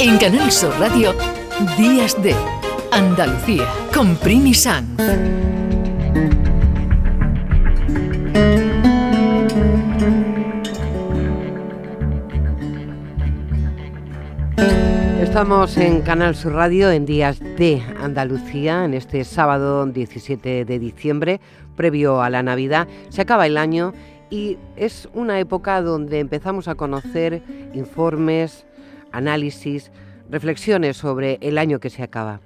En Canal Sur Radio, Días de Andalucía, con Primi San. Estamos en Canal Sur Radio en Días de Andalucía, en este sábado 17 de diciembre, previo a la Navidad. Se acaba el año y es una época donde empezamos a conocer informes, análisis, reflexiones sobre el año que se acaba.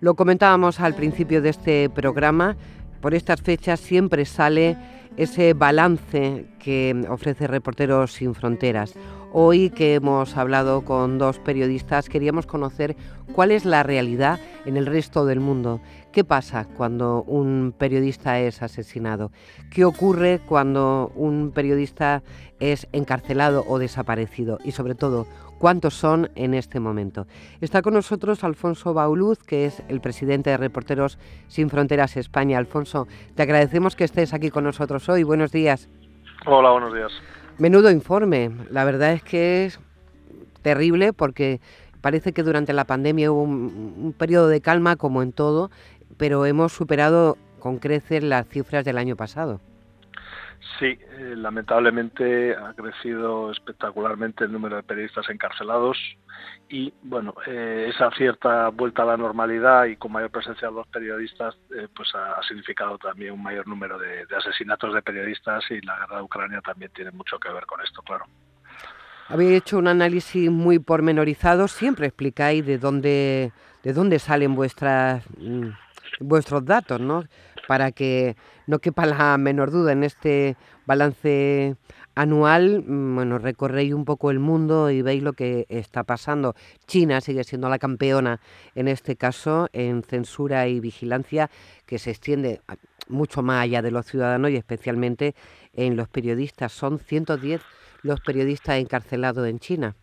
Lo comentábamos al principio de este programa, por estas fechas siempre sale ese balance que ofrece Reporteros Sin Fronteras. Hoy que hemos hablado con dos periodistas queríamos conocer cuál es la realidad en el resto del mundo. ¿Qué pasa cuando un periodista es asesinado? ¿Qué ocurre cuando un periodista es encarcelado o desaparecido? Y sobre todo, cuántos son en este momento. Está con nosotros Alfonso Bauluz, que es el presidente de Reporteros Sin Fronteras España. Alfonso, te agradecemos que estés aquí con nosotros hoy. Buenos días. Hola, buenos días. Menudo informe. La verdad es que es terrible porque parece que durante la pandemia hubo un, periodo de calma como en todo, pero hemos superado con creces las cifras del año pasado. Sí, eh, lamentablemente ha crecido espectacularmente el número de periodistas encarcelados y bueno, eh, esa cierta vuelta a la normalidad y con mayor presencia de los periodistas eh, pues ha, significado también un mayor número de, asesinatos de periodistas y la guerra de Ucrania también tiene mucho que ver con esto, claro. Habéis hecho un análisis muy pormenorizado, siempre explicáis de dónde, de dónde salen vuestras, mm, vuestros datos, ¿no? Para que no quepa la menor duda en este balance anual, mm, bueno, recorréis un poco el mundo y veis lo que está pasando. China sigue siendo la campeona en este caso en censura y vigilancia que se extiende mucho más allá de los ciudadanos y especialmente en los periodistas. Son 110 los periodistas encarcelados en China.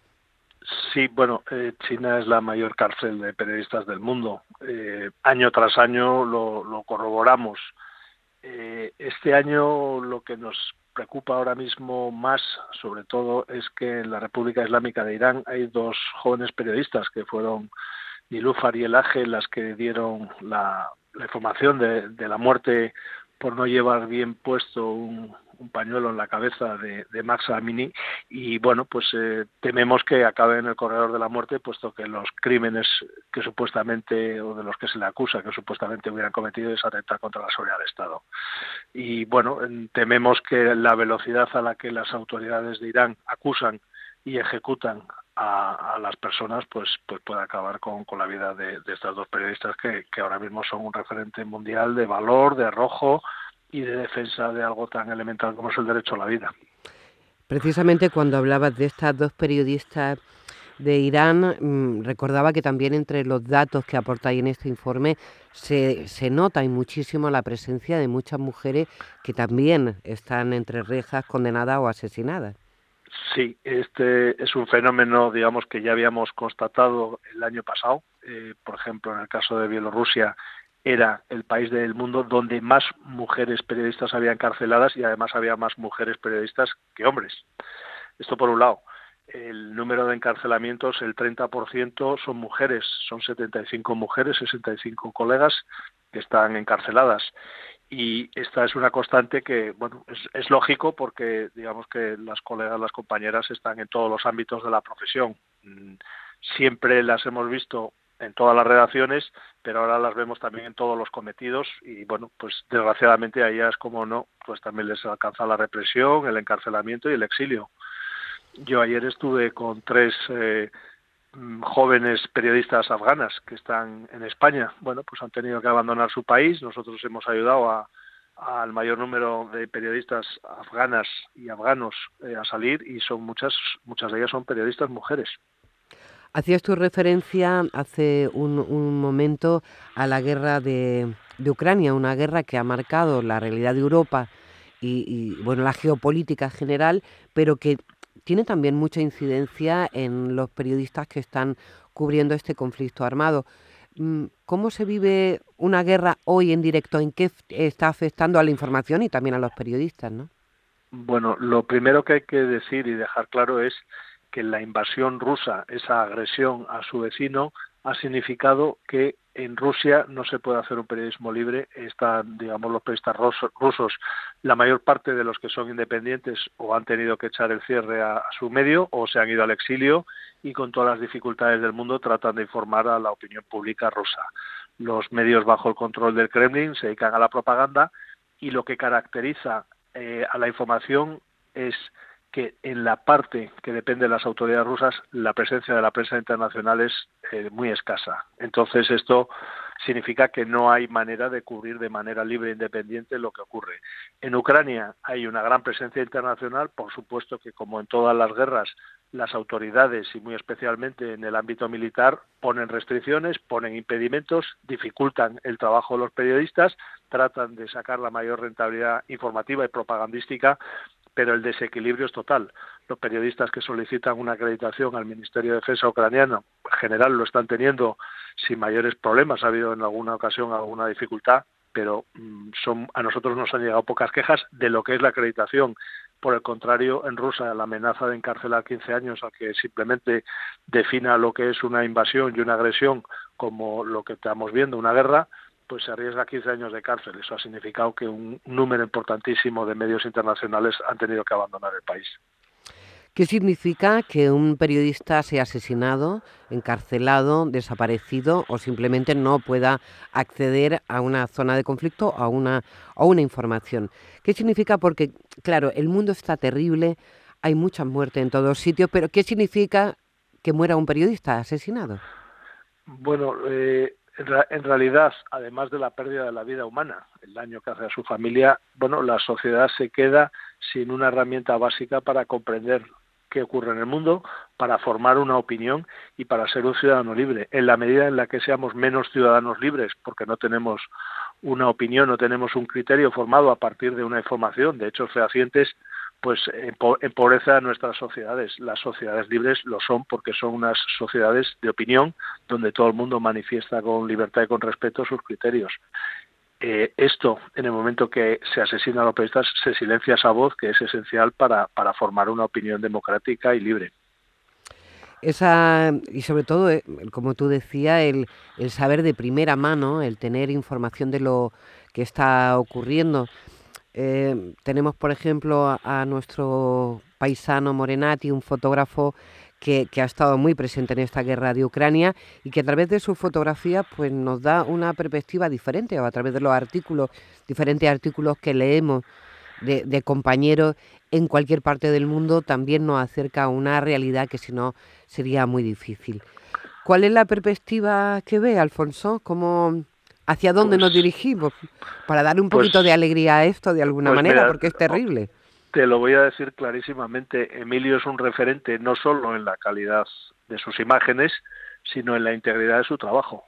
Sí, bueno, eh, China es la mayor cárcel de periodistas del mundo. Eh, año tras año lo corroboramos. Eh, este año lo que nos preocupa ahora mismo más, sobre todo, es que en la República Islámica de Irán hay dos jóvenes periodistas que fueron Nilúfar y Elaje las que dieron la, información de, la muerte por no llevar bien puesto un, un pañuelo en la cabeza de, Max Amini. Y bueno pues eh, tememos que acabe en el corredor de la muerte puesto que los crímenes que supuestamente o de los que se le acusa que supuestamente hubieran cometido es atentar contra la seguridad del Estado. Y bueno tememos que la velocidad a la que las autoridades de Irán acusan y ejecutan a, las personas pues pues puede acabar con, la vida de, de estos dos periodistas que, que ahora mismo son un referente mundial de valor de arrojo y de defensa de algo tan elemental como es el derecho a la vida. Precisamente cuando hablabas de estas dos periodistas de Irán, mm, recordaba que también entre los datos que aportáis en este informe se, se nota y muchísimo la presencia de muchas mujeres que también están entre rejas condenadas o asesinadas. Sí, este es un fenómeno, digamos, que ya habíamos constatado el año pasado. Eh, por ejemplo, en el caso de Bielorrusia, era el país del mundo donde más mujeres periodistas había encarceladas y además había más mujeres periodistas que hombres. Esto por un lado. El número de encarcelamientos, el 30% son mujeres, son 75 mujeres, 65 colegas que están encarceladas. Y esta es una constante que, bueno, es, es lógico porque digamos que las colegas, las compañeras están en todos los ámbitos de la profesión. Mm, siempre las hemos visto en todas las redacciones, pero ahora las vemos también en todos los cometidos y bueno, pues desgraciadamente a ellas como no, pues también les alcanza la represión, el encarcelamiento y el exilio. Yo ayer estuve con tres eh, mm, jóvenes periodistas afganas que están en España. Bueno, pues han tenido que abandonar su país. Nosotros hemos ayudado a, al mayor número de periodistas afganas y afganos eh, a salir y son muchas, muchas de ellas son periodistas mujeres. Hacías tu referencia hace un, momento a la guerra de, Ucrania, una guerra que ha marcado la realidad de Europa y, bueno, la geopolítica general, pero que tiene también mucha incidencia en los periodistas que están cubriendo este conflicto armado. Mm, ¿Cómo se vive una guerra hoy en directo? ¿En qué está afectando a la información y también a los periodistas? ¿no? Bueno, lo primero que hay que decir y dejar claro es que la invasión rusa, esa agresión a su vecino, ha significado que en Rusia no se puede hacer un periodismo libre. Están, digamos, los periodistas rusos, la mayor parte de los que son independientes o han tenido que echar el cierre a, su medio o se han ido al exilio y con todas las dificultades del mundo tratan de informar a la opinión pública rusa. Los medios bajo el control del Kremlin se dedican a la propaganda y lo que caracteriza eh, a la información es que en la parte que depende de las autoridades rusas la presencia de la prensa internacional es eh, muy escasa. Entonces esto significa que no hay manera de cubrir de manera libre e independiente lo que ocurre. En Ucrania hay una gran presencia internacional, por supuesto que como en todas las guerras las autoridades y muy especialmente en el ámbito militar ponen restricciones, ponen impedimentos, dificultan el trabajo de los periodistas, tratan de sacar la mayor rentabilidad informativa y propagandística pero el desequilibrio es total. Los periodistas que solicitan una acreditación al Ministerio de Defensa ucraniano, en general lo están teniendo sin mayores problemas. Ha habido en alguna ocasión alguna dificultad, pero mm, son, a nosotros nos han llegado pocas quejas de lo que es la acreditación. Por el contrario, en Rusia la amenaza de encarcelar 15 años a que simplemente defina lo que es una invasión y una agresión como lo que estamos viendo, una guerra, pues se arriesga 15 años de cárcel. Eso ha significado que un número importantísimo de medios internacionales han tenido que abandonar el país. ¿Qué significa que un periodista sea asesinado, encarcelado, desaparecido o simplemente no pueda acceder a una zona de conflicto o a una, a una información? ¿Qué significa? Porque, claro, el mundo está terrible, hay mucha muerte en todos sitios, pero ¿qué significa que muera un periodista asesinado? Bueno, eh, en, realidad, además de la pérdida de la vida humana, el daño que hace a su familia, bueno, la sociedad se queda sin una herramienta básica para comprender qué ocurre en el mundo, para formar una opinión y para ser un ciudadano libre. En la medida en la que seamos menos ciudadanos libres, porque no tenemos una opinión, no tenemos un criterio formado a partir de una información de hechos fehacientes, pues empobrece a nuestras sociedades. Las sociedades libres lo son porque son unas sociedades de opinión donde todo el mundo manifiesta con libertad y con respeto sus criterios. Eh, esto, en el momento que se asesina a los periodistas, se silencia esa voz que es esencial para, para formar una opinión democrática y libre. Esa, y sobre todo, eh, como tú decías, el, el saber de primera mano, el tener información de lo que está ocurriendo. Eh, tenemos, por ejemplo, a, nuestro paisano Morenati, un fotógrafo que, ha estado muy presente en esta guerra de Ucrania y que a través de su fotografía pues, nos da una perspectiva diferente, o a través de los artículos, diferentes artículos que leemos de, de compañeros en cualquier parte del mundo, también nos acerca a una realidad que si no sería muy difícil. ¿Cuál es la perspectiva que ve, Alfonso? ¿Cómo, ¿Hacia dónde nos pues dirigimos? Para darle un pues poquito de alegría a esto de alguna pues manera, porque es terrible. Te lo voy a decir clarísimamente. Emilio es un referente no solo en la calidad de sus imágenes, sino en la integridad de su trabajo.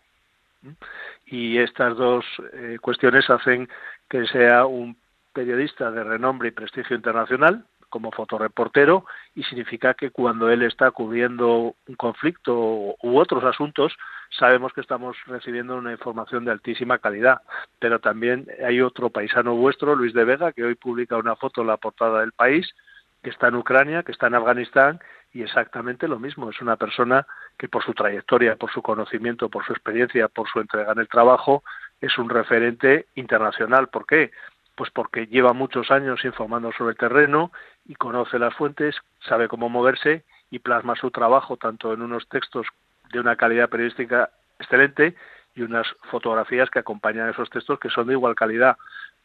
Y estas dos eh, cuestiones hacen que sea un periodista de renombre y prestigio internacional, como fotoreportero y significa que cuando él está cubriendo un conflicto u otros asuntos, sabemos que estamos recibiendo una información de altísima calidad. Pero también hay otro paisano vuestro, Luis de Vega, que hoy publica una foto en la portada del país, que está en Ucrania, que está en Afganistán, y exactamente lo mismo. Es una persona que por su trayectoria, por su conocimiento, por su experiencia, por su entrega en el trabajo, es un referente internacional. ¿Por qué? Pues porque lleva muchos años informando sobre el terreno y conoce las fuentes, sabe cómo moverse y plasma su trabajo tanto en unos textos de una calidad periodística excelente y unas fotografías que acompañan esos textos que son de igual calidad.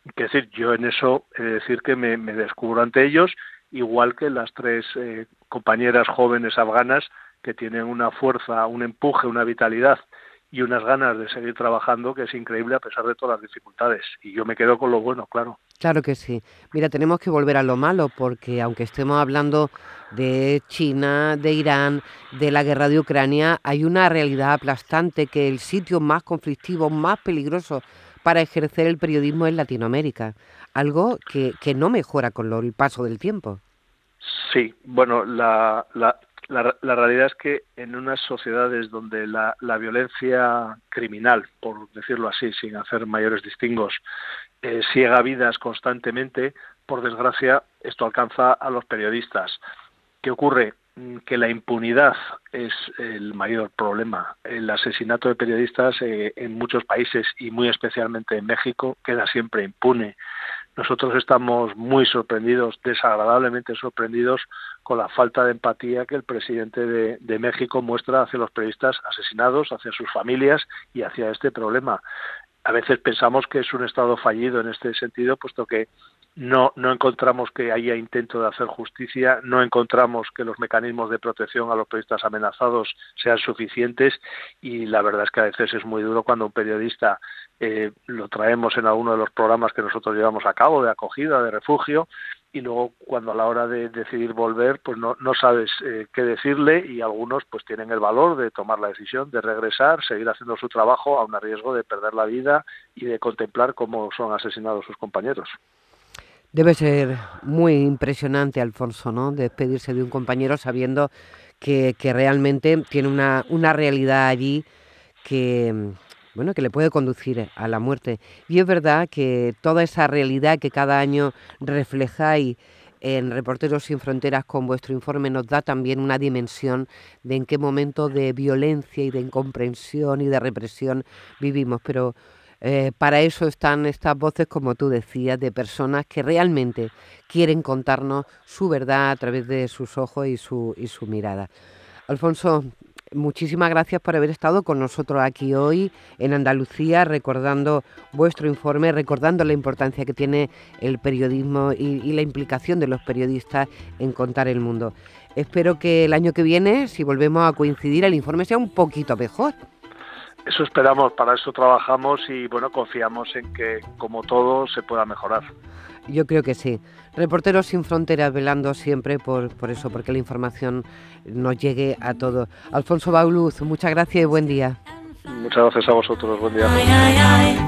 Es decir, yo en eso he de decir que me, descubro ante ellos, igual que las tres eh, compañeras jóvenes afganas que tienen una fuerza, un empuje, una vitalidad y unas ganas de seguir trabajando que es increíble a pesar de todas las dificultades. Y yo me quedo con lo bueno, claro. Claro que sí. Mira, tenemos que volver a lo malo porque aunque estemos hablando de China, de Irán, de la guerra de Ucrania, hay una realidad aplastante que el sitio más conflictivo, más peligroso para ejercer el periodismo es Latinoamérica. Algo que, que no mejora con el paso del tiempo. Sí, bueno, la, la, la, realidad es que en unas sociedades donde la, violencia criminal, por decirlo así, sin hacer mayores distingos, eh, ciega vidas constantemente, por desgracia, esto alcanza a los periodistas. ¿Qué ocurre? mm, que la impunidad es el mayor problema. El asesinato de periodistas eh, en muchos países y muy especialmente en México queda siempre impune. Nosotros estamos muy sorprendidos, desagradablemente sorprendidos con la falta de empatía que el presidente de, México muestra hacia los periodistas asesinados, hacia sus familias y hacia este problema. A veces pensamos que es un Estado fallido en este sentido, puesto que no, encontramos que haya intento de hacer justicia, no encontramos que los mecanismos de protección a los periodistas amenazados sean suficientes y la verdad es que a veces es muy duro cuando un periodista eh, lo traemos en alguno de los programas que nosotros llevamos a cabo de acogida, de refugio y luego cuando a la hora de decidir volver pues no, no sabes eh, qué decirle y algunos pues tienen el valor de tomar la decisión de regresar, seguir haciendo su trabajo a un riesgo de perder la vida y de contemplar cómo son asesinados sus compañeros. Debe ser muy impresionante, Alfonso, ¿no? Despedirse de un compañero sabiendo que, que realmente tiene una, una realidad allí que, bueno, que le puede conducir a la muerte. Y es verdad que toda esa realidad que cada año reflejáis en Reporteros sin Fronteras con vuestro informe nos da también una dimensión de en qué momento de violencia y de incomprensión y de represión vivimos. Pero eh, para eso están estas voces, como tú decías, de personas que realmente quieren contarnos su verdad a través de sus ojos y su, y su mirada. Alfonso, muchísimas gracias por haber estado con nosotros aquí hoy en Andalucía, recordando vuestro informe, recordando la importancia que tiene el periodismo y, la implicación de los periodistas en contar el mundo. Espero que el año que viene, si volvemos a coincidir, el informe sea un poquito mejor. Eso esperamos, para eso trabajamos y bueno, confiamos en que como todo se pueda mejorar. Yo creo que sí. Reporteros sin fronteras velando siempre por, por eso, porque la información nos llegue a todos. Alfonso Bauluz, muchas gracias y buen día. Muchas gracias a vosotros, buen día. Ay, ay, ay.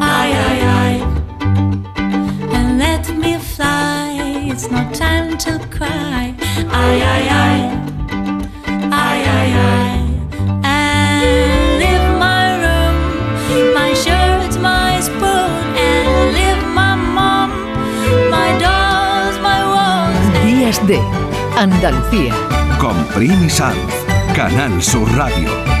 Ay, ay, ay. And let me fly. It's no time to cry. Ay, ay. Ay, de Andalucía. Con Primi Sanz, Canal Sur Radio.